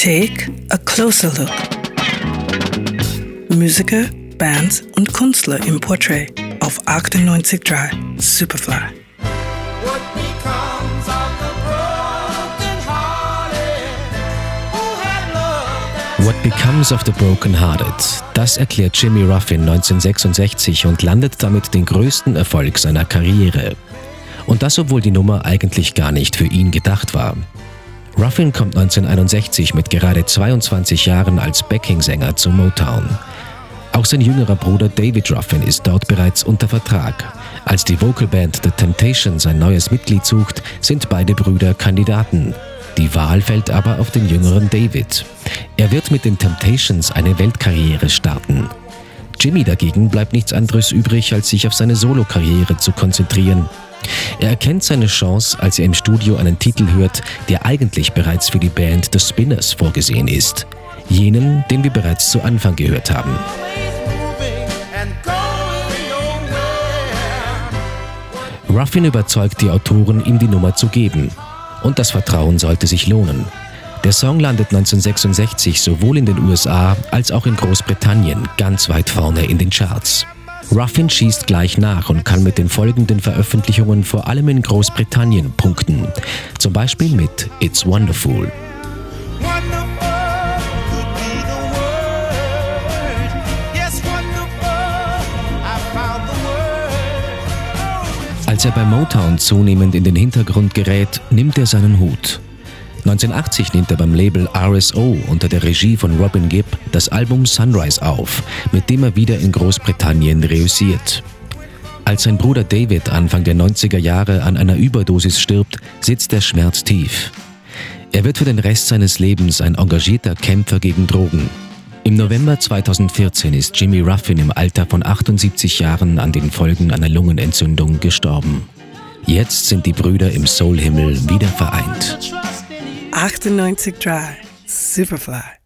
Take a closer look. Musiker, Bands und Künstler im Portrait auf 98.3 Superfly. What becomes of the broken-hearted who had loved and What Becomes of the Broken Hearted, das erklärt Jimmy Ruffin 1966 und landet damit den größten Erfolg seiner Karriere. Und das, obwohl die Nummer eigentlich gar nicht für ihn gedacht war. Ruffin kommt 1961 mit gerade 22 Jahren als Backing-Sänger zu Motown. Auch sein jüngerer Bruder David Ruffin ist dort bereits unter Vertrag. Als die Vocalband The Temptations ein neues Mitglied sucht, sind beide Brüder Kandidaten. Die Wahl fällt aber auf den jüngeren David. Er wird mit den Temptations eine Weltkarriere starten. Jimmy dagegen bleibt nichts anderes übrig, als sich auf seine Solokarriere zu konzentrieren. Er erkennt seine Chance, als er im Studio einen Titel hört, der eigentlich bereits für die Band The Spinners vorgesehen ist. Jenen, den wir bereits zu Anfang gehört haben. Ruffin überzeugt die Autoren, ihm die Nummer zu geben. Und das Vertrauen sollte sich lohnen. Der Song landet 1966 sowohl in den USA als auch in Großbritannien ganz weit vorne in den Charts. Ruffin schießt gleich nach und kann mit den folgenden Veröffentlichungen vor allem in Großbritannien punkten. Zum Beispiel mit It's Wonderful. Als er bei Motown zunehmend in den Hintergrund gerät, nimmt er seinen Hut. 1980 nimmt er beim Label RSO unter der Regie von Robin Gibb das Album Sunrise auf, mit dem er wieder in Großbritannien reüssiert. Als sein Bruder David Anfang der 90er Jahre an einer Überdosis stirbt, sitzt der Schmerz tief. Er wird für den Rest seines Lebens ein engagierter Kämpfer gegen Drogen. Im November 2014 ist Jimmy Ruffin im Alter von 78 Jahren an den Folgen einer Lungenentzündung gestorben. Jetzt sind die Brüder im Soulhimmel wieder vereint. Trust in you. 98.3 Superfly.